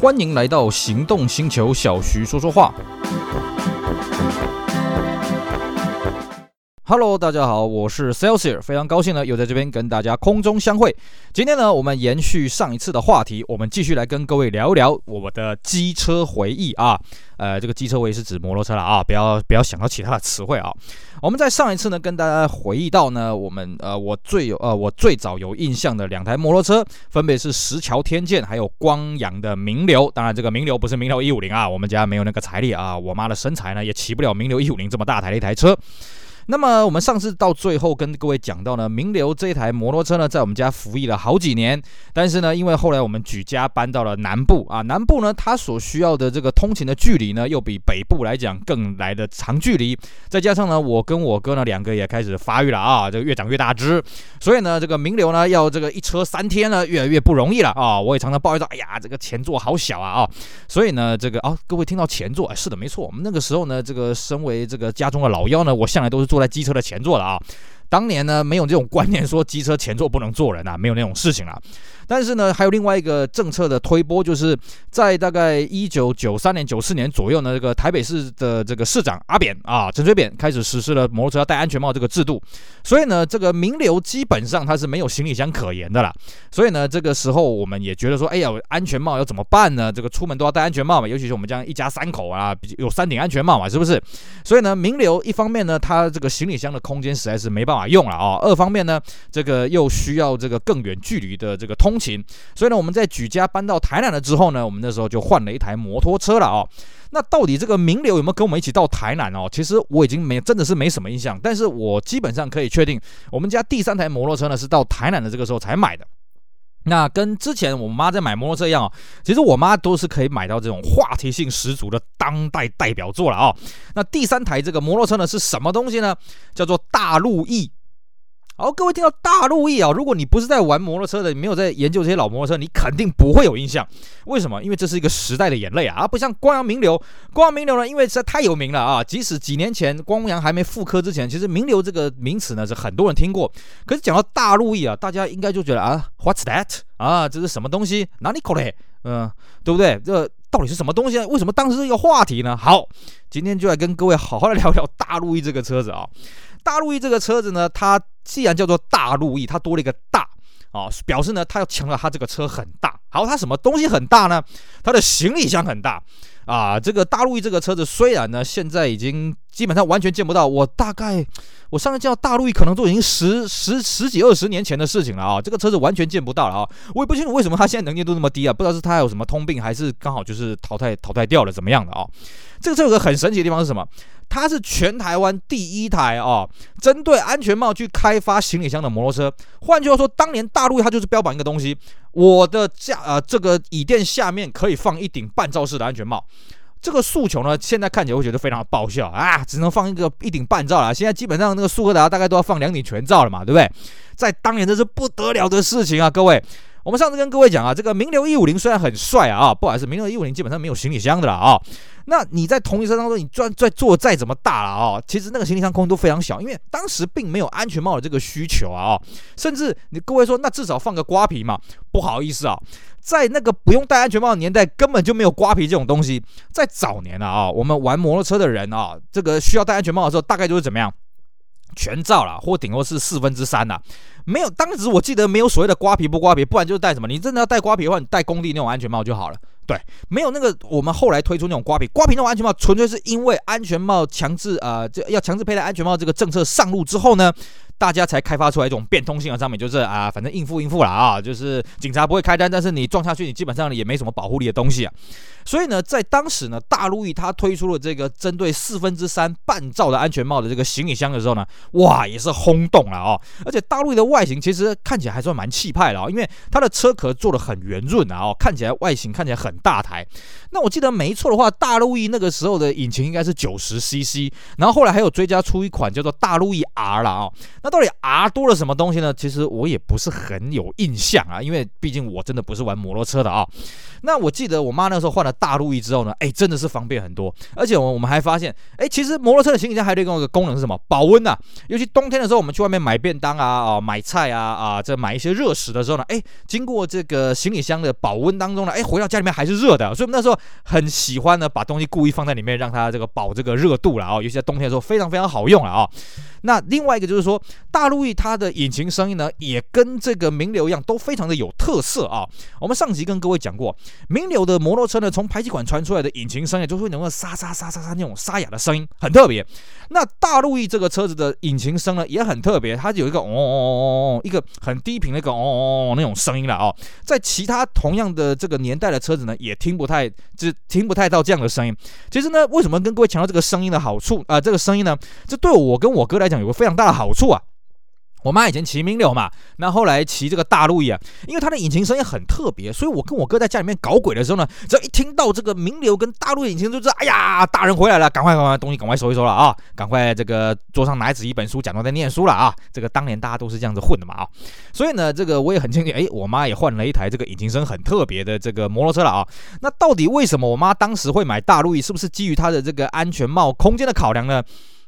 欢迎来到行动星球，小徐说说话。Hello，大家好，我是 Celsius，非常高兴呢，又在这边跟大家空中相会。今天呢，我们延续上一次的话题，我们继续来跟各位聊一聊我的机车回忆啊。呃，这个机车回忆是指摩托车了啊，不要不要想到其他的词汇啊。我们在上一次呢，跟大家回忆到呢，我们呃，我最有呃，我最早有印象的两台摩托车，分别是石桥天剑，还有光阳的名流。当然，这个名流不是名流一五零啊，我们家没有那个财力啊，我妈的身材呢，也骑不了名流一五零这么大台的一台车。那么我们上次到最后跟各位讲到呢，名流这台摩托车呢，在我们家服役了好几年。但是呢，因为后来我们举家搬到了南部啊，南部呢，它所需要的这个通勤的距离呢，又比北部来讲更来的长距离。再加上呢，我跟我哥呢两个也开始发育了啊，这个越长越大只，所以呢，这个名流呢要这个一车三天呢，越来越不容易了啊。我也常常抱怨说，哎呀，这个前座好小啊啊。所以呢，这个啊，各位听到前座，哎，是的，没错，我们那个时候呢，这个身为这个家中的老幺呢，我向来都是坐。坐在机车的前座了啊，当年呢没有这种观念说机车前座不能坐人啊，没有那种事情啊。但是呢，还有另外一个政策的推波，就是在大概一九九三年、九四年左右呢，这个台北市的这个市长阿扁啊，陈水扁开始实施了摩托车要戴安全帽这个制度。所以呢，这个名流基本上他是没有行李箱可言的啦。所以呢，这个时候我们也觉得说，哎呀，安全帽要怎么办呢？这个出门都要戴安全帽嘛，尤其是我们这样一家三口啊，有三顶安全帽嘛，是不是？所以呢，名流一方面呢，他这个行李箱的空间实在是没办法用了啊；二方面呢，这个又需要这个更远距离的这个通勤。所以呢，我们在举家搬到台南了之后呢，我们那时候就换了一台摩托车了哦。那到底这个名流有没有跟我们一起到台南哦？其实我已经没真的是没什么印象，但是我基本上可以确定，我们家第三台摩托车呢是到台南的这个时候才买的。那跟之前我妈在买摩托车一样哦，其实我妈都是可以买到这种话题性十足的当代代表作了哦。那第三台这个摩托车呢是什么东西呢？叫做大陆翼。好，各位听到大陆 E 啊，如果你不是在玩摩托车的，你没有在研究这些老摩托车，你肯定不会有印象。为什么？因为这是一个时代的眼泪啊，而不像光阳名流。光阳名流呢，因为实在太有名了啊，即使几年前光阳还没复刻之前，其实名流这个名词呢是很多人听过。可是讲到大陆 E 啊，大家应该就觉得啊，What's that？啊，这是什么东西？哪里口嘞？嗯，对不对？这到底是什么东西？为什么当时是一个话题呢？好，今天就来跟各位好好的聊聊大陆 E 这个车子啊。大陆 E 这个车子呢，它既然叫做大陆 E，它多了一个大啊、表示呢，它要强调它这个车很大。好，它什么东西很大呢？它的行李箱很大啊。这个大陆 E 这个车子虽然呢，现在已经基本上完全见不到。我大概我上次见到大陆可能都已经十十十几二十年前的事情了啊。这个车子完全见不到了啊。我也不清楚为什么它现在能见度那么低啊，不知道是它有什么通病，还是刚好就是淘汰淘汰掉了怎么样的啊？这个车有个很神奇的地方是什么？它是全台湾第一台哦，针对安全帽去开发行李箱的摩托车。换句话说，当年大陆它就是标榜一个东西：我的架呃这个椅垫下面可以放一顶半罩式的安全帽。这个诉求呢，现在看起来会觉得非常爆笑啊，只能放一个一顶半罩了。现在基本上那个苏格达大概都要放两顶全罩了嘛，对不对？在当年这是不得了的事情啊，各位。我们上次跟各位讲啊，这个名流一五零虽然很帅啊，不好意思，名流一五零基本上没有行李箱的了啊。那你在同一车当中，你转再做再怎么大了啊，其实那个行李箱空间都非常小，因为当时并没有安全帽的这个需求啊。甚至你各位说，那至少放个瓜皮嘛？不好意思啊，在那个不用戴安全帽的年代，根本就没有瓜皮这种东西。在早年啊，我们玩摩托车的人啊，这个需要戴安全帽的时候，大概就是怎么样？全罩了，或顶多是四分之三呐。没有，当时我记得没有所谓的瓜皮不瓜皮，不然就是戴什么？你真的要戴瓜皮的话，你戴工地那种安全帽就好了。对，没有那个，我们后来推出那种瓜皮，瓜皮那种安全帽，纯粹是因为安全帽强制啊，这、要强制佩戴安全帽这个政策上路之后呢，大家才开发出来一种变通性的商品，就是啊，反正应付应付了啊，就是警察不会开单，但是你撞下去，你基本上也没什么保护力的东西啊。所以呢，在当时呢，大陆 E 它推出了这个针对四分之三半罩的安全帽的这个行李箱的时候呢，哇，也是轰动了哦。而且大陆的外外形其实看起来还算蛮气派的哦，因为它的车壳做的很圆润啊，哦，看起来外形看起来很。大台，那我记得没错的话，大陆 E 那个时候的引擎应该是九十 CC，然后后来还有追加出一款叫做大陆 E R 了、哦。那到底 R 多了什么东西呢？其实我也不是很有印象啊，因为毕竟我真的不是玩摩托车的啊、那我记得我妈那时候换了大陆 E 之后呢，哎，真的是方便很多，而且我我们还发现，哎，其实摩托车的行李箱还有一个功能是什么？保温、啊，尤其冬天的时候，我们去外面买便当啊、哦买菜啊啊，这买一些热食的时候呢，哎，经过这个行李箱的保温当中呢，哎，回到家里面还是热的，所以我们那时候很喜欢呢，把东西故意放在里面，让它这个保这个热度了啊，尤其在冬天的时候非常非常好用了啊。那另外一个就是说，大陆翼它的引擎声音呢，也跟这个名流一样，都非常的有特色啊。我们上集跟各位讲过，名流的摩托车呢，从排气管传出来的引擎声音，就会能够沙沙沙沙沙那种沙哑的声音，很特别。那大陆翼这个车子的引擎声呢，也很特别，它有一个嗡嗡嗡哦，一个很低频的一个哦哦那种声音了哦。在其他同样的这个年代的车子呢，也听不太，就听不太到这样的声音。其实呢，为什么跟各位强调这个声音的好处啊、这个声音呢，这对我跟我哥来讲有个非常大的好处啊。我妈以前骑名流嘛，那后来骑这个大陆翼啊，因为它的引擎声音很特别，所以我跟我哥在家里面搞鬼的时候呢，只要一听到这个名流跟大陆引擎，就知道，哎呀，大人回来了，赶快赶快东西赶快收一收了啊，赶快这个桌上拿纸一本书，假装在念书了啊。这个当年大家都是这样子混的嘛啊，所以呢，这个我也很庆幸，哎，我妈也换了一台这个引擎声很特别的这个摩托车了啊。那到底为什么我妈当时会买大陆翼？是不是基于她的这个安全帽空间的考量呢？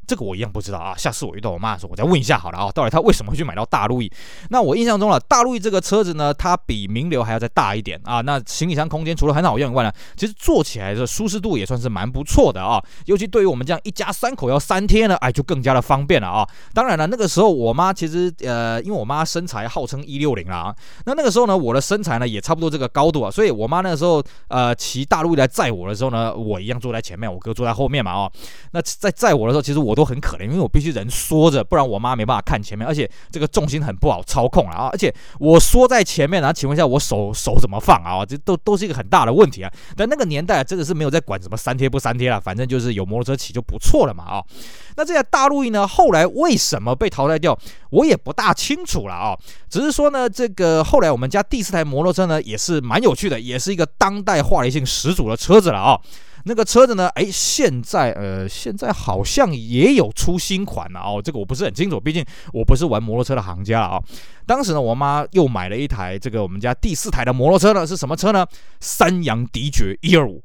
这个我一样不知道啊，下次我遇到我妈的时候，我再问一下好了啊，到底她为什么会去买到大陆翼？那我印象中了，大陆翼这个车子呢，它比名流还要再大一点啊。那行李箱空间除了很好用以外呢，其实坐起来的舒适度也算是蛮不错的啊。尤其对于我们这样一家三口要三天呢，哎，就更加的方便了啊。当然了，那个时候我妈其实呃，因为我妈身材号称一六零啊，那那个时候呢，我的身材呢也差不多这个高度啊，所以我妈那个时候呃骑大陆翼来载我的时候呢，我一样坐在前面，我哥坐在后面嘛啊。那在载我的时候，其实我都都。很可怜，因为我必须人缩着，不然我妈没办法看前面，而且这个重心很不好操控啊！而且我缩在前面，然后请问一下，我手手怎么放啊？这都都是一个很大的问题啊！但那个年代真的是没有在管什么三贴不三贴了，反正就是有摩托车骑就不错了嘛啊！那这台大陆翼呢，后来为什么被淘汰掉，我也不大清楚了啊！只是说呢，这个后来我们家第四台摩托车呢，也是蛮有趣的，也是一个当代话题性十足的车子了啊！那个车子呢？哎，现在呃，现在好像也有出新款了哦。这个我不是很清楚，毕竟我不是玩摩托车的行家啊、当时呢，我妈又买了一台这个我们家第四台的摩托车呢，是什么车呢？三阳迪爵一二五。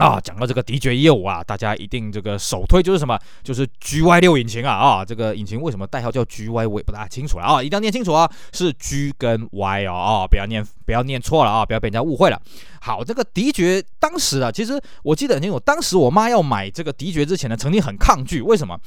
啊，讲到这个迪爵业务啊，大家一定这个首推就是什么？就是 GY 六引擎啊啊！这个引擎为什么代号叫 GY，我也不大清楚了啊，一定要念清楚啊，是 G 跟 Y 哦啊，不要念不要念错了啊，不要被人家误会了。好，这个迪爵当时啊，其实我记得很清楚，当时我妈要买这个迪爵之前呢，曾经很抗拒，为什么？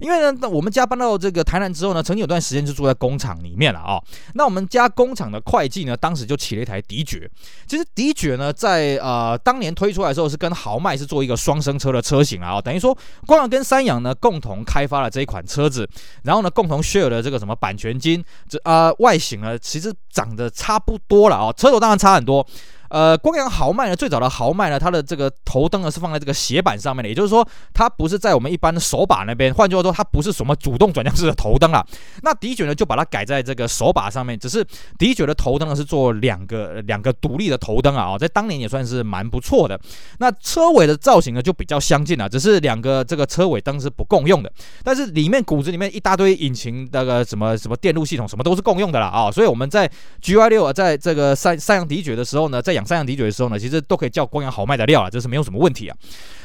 因为呢，我们家搬到这个台南之后呢，曾经有段时间就住在工厂里面了啊、那我们家工厂的会计呢，当时就骑了一台迪爵。其实迪爵呢，在呃当年推出来的时候，是跟豪迈是做一个双生车的车型啊、等于说，光阳跟三阳呢共同开发了这一款车子，然后呢共同 share 了这个什么版权金。这啊、外形呢，其实长得差不多了啊、车头当然差很多。呃，光阳豪迈呢，最早的豪迈呢，它的这个头灯呢是放在这个斜板上面的，也就是说，它不是在我们一般的手把那边。换句话说，它不是什么主动转向式的头灯了。那迪爵呢，就把它改在这个手把上面，只是迪爵的头灯呢是做两个两个独立的头灯啊，在当年也算是蛮不错的。那车尾的造型呢就比较相近了，只是两个这个车尾灯是不共用的，但是里面骨子里面一大堆引擎那个什么什么电路系统什么都是共用的了啊。所以我们在 GY 六啊，在这个三三阳迪爵的时候呢，在养三阳迪酒的时候呢，其实都可以叫光阳豪迈的料了，这是没有什么问题啊。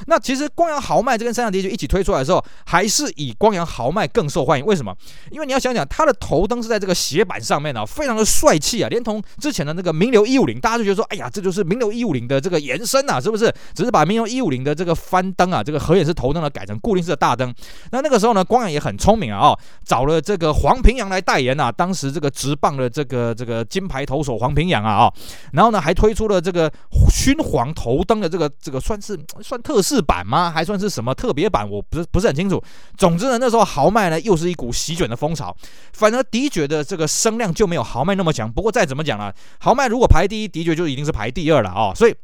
那其实光阳豪迈这跟三阳迪酒一起推出来的时候，还是以光阳豪迈更受欢迎。为什么？因为你要想想，它的头灯是在这个斜板上面啊，非常的帅气啊，连同之前的那个名流一五零，大家就觉得说，哎呀，这就是名流一五零的这个延伸啊，是不是？只是把名流一五零的这个翻灯啊，这个合眼式头灯呢改成固定式的大灯。那那个时候呢，光阳也很聪明啊，哦，找了这个黄平阳来代言啊，当时这个直棒的这个这个金牌投手黄平阳啊啊，哦，然后呢还推出出了这个。熏黄头灯的这个这个算是算特仕版吗？还算是什么特别版？我不是不是很清楚。总之呢，那时候豪迈呢又是一股席卷的风潮，反而迪爵的这个声量就没有豪迈那么强。不过再怎么讲呢，豪迈如果排第一，迪爵就一定是排第二了啊、所以。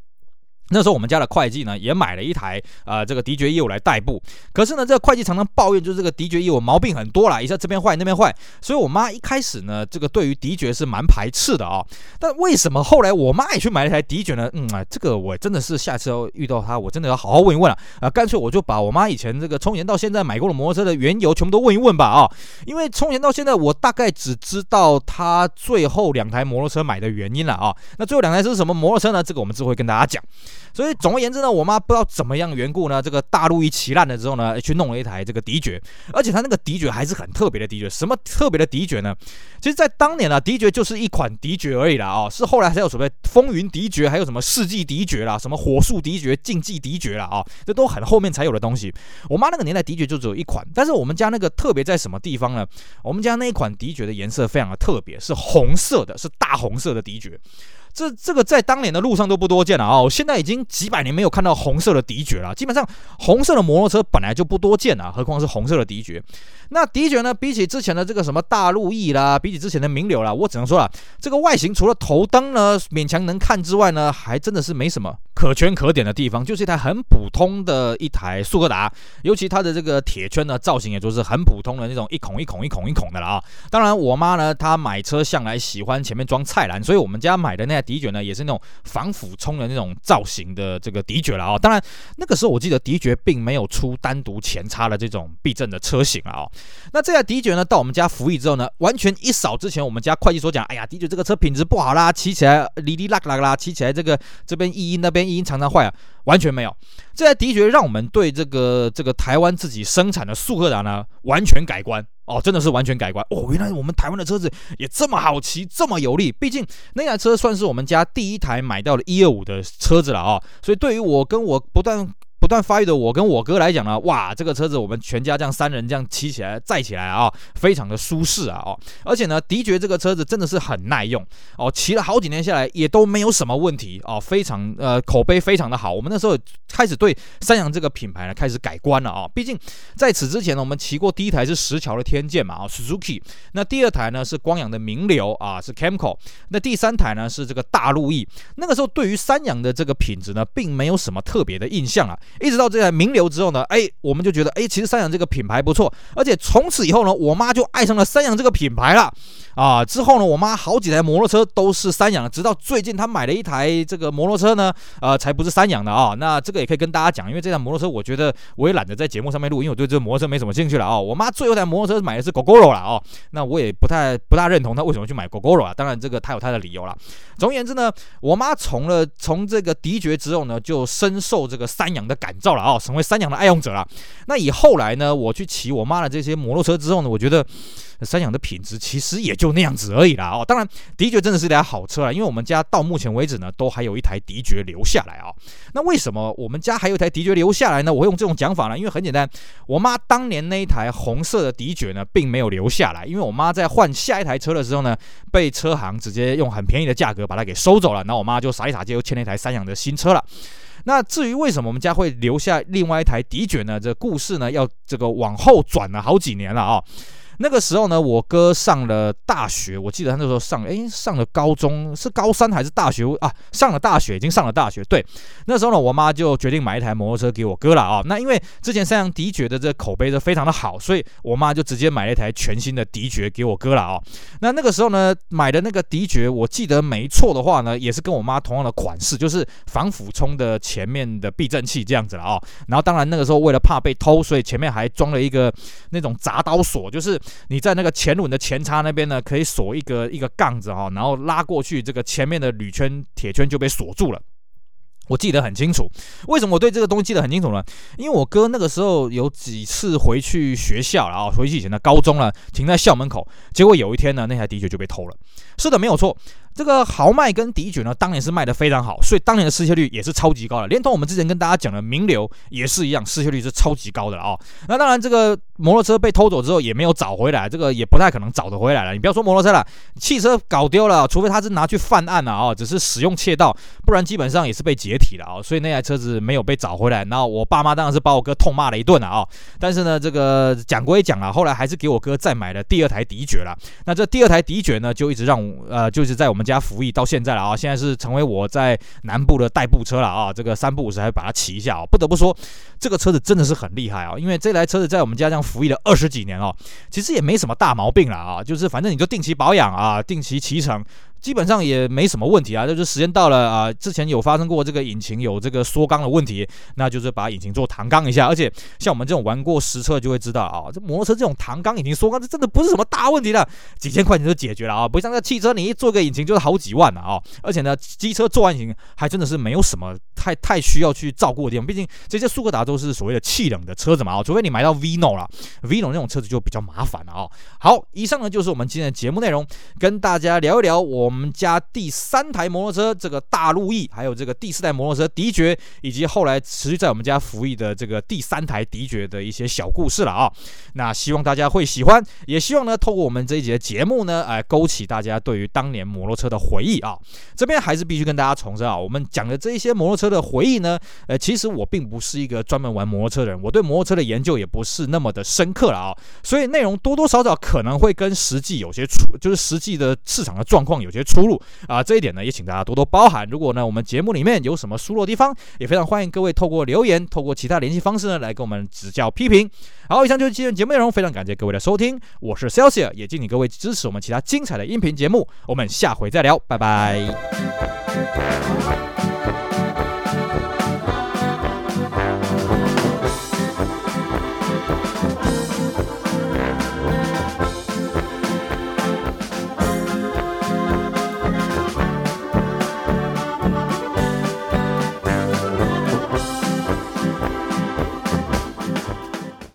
那时候我们家的会计呢也买了一台呃这个迪爵一五来代步，可是呢这个会计常常抱怨，就是这个迪爵一五毛病很多啦，一下这边坏那边坏，所以我妈一开始呢这个对于迪爵是蛮排斥的啊、但为什么后来我妈也去买了一台迪爵呢？嗯啊，这个我真的是下次要遇到她，我真的要好好问一问了啊，干脆我就把我妈以前这个从前到现在买过的摩托车的缘由全部都问一问吧啊、因为从前到现在我大概只知道她最后两台摩托车买的原因了啊。那最后两台是什么摩托车呢？这个我们之后会跟大家讲。所以总而言之呢，我妈不知道怎么样缘故呢，这个大陆一骑烂了之后呢，去弄了一台这个迪爵，而且它那个迪爵还是很特别的迪爵。什么特别的迪爵呢？其实，在当年啊，迪爵就是一款迪爵而已啦哦，是后来才有所谓风云迪爵，还有什么世纪迪爵啦，什么火速迪爵、竞技迪爵啦啊，这都很后面才有的东西。我妈那个年代迪爵就只有一款，但是我们家那个特别在什么地方呢？我们家那一款迪爵的颜色非常的特别，是红色的，是大红色的迪爵。这这个在当年的路上都不多见了啊！现在已经几百年没有看到红色的迪爵了。基本上红色的摩托车本来就不多见啊，何况是红色的迪爵。那迪爵呢，比起之前的这个什么大陆翼啦，比起之前的名流啦，我只能说了，这个外形除了头灯呢勉强能看之外呢，还真的是没什么可圈可点的地方，就是一台很普通的一台速克达。尤其它的这个铁圈呢，造型也就是很普通的那种一孔一孔一孔一孔的了啊。当然，我妈呢，她买车向来喜欢前面装菜篮，所以我们家买的那迪爵呢，也是那种防俯冲的那种造型的这个迪爵了啊。当然，那个时候我记得迪爵并没有出单独前叉的这种避震的车型啊。那这台迪爵呢，到我们家服役之后呢，完全一扫之前我们家会计所讲，哎呀，迪爵这个车品质不好啦，骑起来哩哩啦啦啦，骑起来这个这边一音那边一音常常坏啊，完全没有。这台迪爵让我们对这个这个台湾自己生产的速克达呢，完全改观。哦，真的是完全改观哦！原来我们台湾的车子也这么好骑，这么有力。毕竟那台车算是我们家第一台买到的一二五的车子了啊，所以对于我跟我不断。不断发育的我跟我哥来讲呢，哇，这个车子我们全家这样三人这样骑起来载起来啊，非常的舒适啊哦，而且呢，迪爵这个车子真的是很耐用哦，骑了好几年下来也都没有什么问题哦，非常呃口碑非常的好。我们那时候开始对三阳这个品牌呢开始改观了啊，毕竟在此之前呢，我们骑过第一台是石桥的天剑嘛啊，Suzuki，那第二台呢是光阳的名流啊，是 Camco，那第三台呢是这个大陆翼。那个时候对于三阳的这个品质呢，并没有什么特别的印象啊。一直到这台名流之后呢，哎，我们就觉得，哎，其实三洋这个品牌不错，而且从此以后呢，我妈就爱上了三洋这个品牌了。啊，之后呢，我妈好几台摩托车都是三阳的，直到最近她买了一台这个摩托车呢，呃，才不是三阳的啊。那这个也可以跟大家讲，因为这台摩托车，我觉得我也懒得在节目上面录，因为我对这摩托车没什么兴趣了啊。我妈最后一台摩托车买的是 Gogoro 了啊，那我也不太不大认同她为什么去买 Gogoro 啊。当然，这个她有她的理由了。总而言之呢，我妈从了从这个迪爵之后呢，就深受这个三阳的感召了啊，成为三阳的爱用者了。那以后来呢，我去骑我妈的这些摩托车之后呢，我觉得。三洋的品质其实也就那样子而已啦哦，当然迪爵真的是一台好车啊，因为我们家到目前为止呢，都还有一台迪爵留下来啊、哦。那为什么我们家还有一台迪爵留下来呢？我会用这种讲法呢，因为很简单，我妈当年那一台红色的迪爵呢，并没有留下来，因为我妈在换下一台车的时候呢，被车行直接用很便宜的价格把它给收走了，然后我妈就傻一傻就又签了一台三洋的新车了。那至于为什么我们家会留下另外一台迪爵呢？这故事呢，要这个往后转了好几年了啊、那个时候呢，我哥上了大学，我记得他那时候上，诶，上了高中，是高三还是大学啊？上了大学，已经上了大学。对，那时候呢，我妈就决定买一台摩托车给我哥了啊。那因为之前三阳迪爵的这个口碑是非常的好，所以我妈就直接买了一台全新的迪爵给我哥了啊。那那个时候呢，买的那个迪爵，我记得没错的话呢，也是跟我妈同样的款式，就是防腐冲的前面的避震器这样子了啊。然后当然那个时候为了怕被偷，所以前面还装了一个那种鍘刀锁，就是。你在那个前轮的前叉那边呢，可以锁一个一个杠子哈，然后拉过去，这个前面的铝圈铁圈就被锁住了。我记得很清楚，为什么我对这个东西记得很清楚呢？因为我哥那个时候有几次回去学校然后，回去以前的高中了，停在校门口，结果有一天呢，那台的确就被偷了。是的，没有错。这个豪迈跟迪爵呢，当年是卖的非常好，所以当年的失窃率也是超级高的。连同我们之前跟大家讲的名流也是一样，失窃率是超级高的啊、哦。那当然，这个摩托车被偷走之后也没有找回来，这个也不太可能找得回来了。你不要说摩托车了，汽车搞丢了，除非他是拿去犯案了啊、哦，只是使用窃盗，不然基本上也是被解体了啊、哦。所以那台车子没有被找回来。然后我爸妈当然是把我哥痛骂了一顿了啊、哦。但是呢，这个讲归讲啊，后来还是给我哥再买了第二台迪爵了。那这第二台迪爵呢，就一直让呃，就是在我们家服役到现在了啊，现在是成为我在南部的代步车了啊，这个三不五时还把它骑一下啊。不得不说，这个车子真的是很厉害啊，因为这台车子在我们家乡服役了二十几年哦，其实也没什么大毛病了啊，就是反正你就定期保养啊，定期骑乘。基本上也没什么问题啊，就是时间到了啊，之前有发生过这个引擎有这个缩缸的问题，那就是把引擎做弹缸一下。而且像我们这种玩过实车就会知道啊，这摩托车这种弹缸引擎缩缸，这真的不是什么大问题的，几千块钱就解决了啊，不像这汽车，你一做个引擎就是好几万了啊。而且呢，机车做完引擎还真的是没有什么太太需要去照顾的地方，毕竟这些速克达都是所谓的气冷的车子嘛啊，除非你买到 Vino 了，Vino 那种车子就比较麻烦了啊。好，以上呢就是我们今天的节目内容，跟大家聊一聊我。我们家第三台摩托车，这个大路易，还有这个第四代摩托车迪爵，以及后来持续在我们家服役的这个第三台迪爵的一些小故事了啊。那希望大家会喜欢，也希望呢，透过我们这一节节目呢，哎，勾起大家对于当年摩托车的回忆啊。这边还是必须跟大家重申啊，我们讲的这一些摩托车的回忆呢，呃，其实我并不是一个专门玩摩托车的人，我对摩托车的研究也不是那么的深刻了啊，所以内容多多少少可能会跟实际有些出，就是实际的市场的状况有些。出入啊，这一点呢，也请大家多多包涵。如果呢，我们节目里面有什么疏漏地方，也非常欢迎各位透过留言，透过其他联系方式呢，来跟我们指教批评。好，以上就是今天节目内容，非常感谢各位的收听，我是 Celsius，也敬请各位支持我们其他精彩的音频节目。我们下回再聊，拜拜。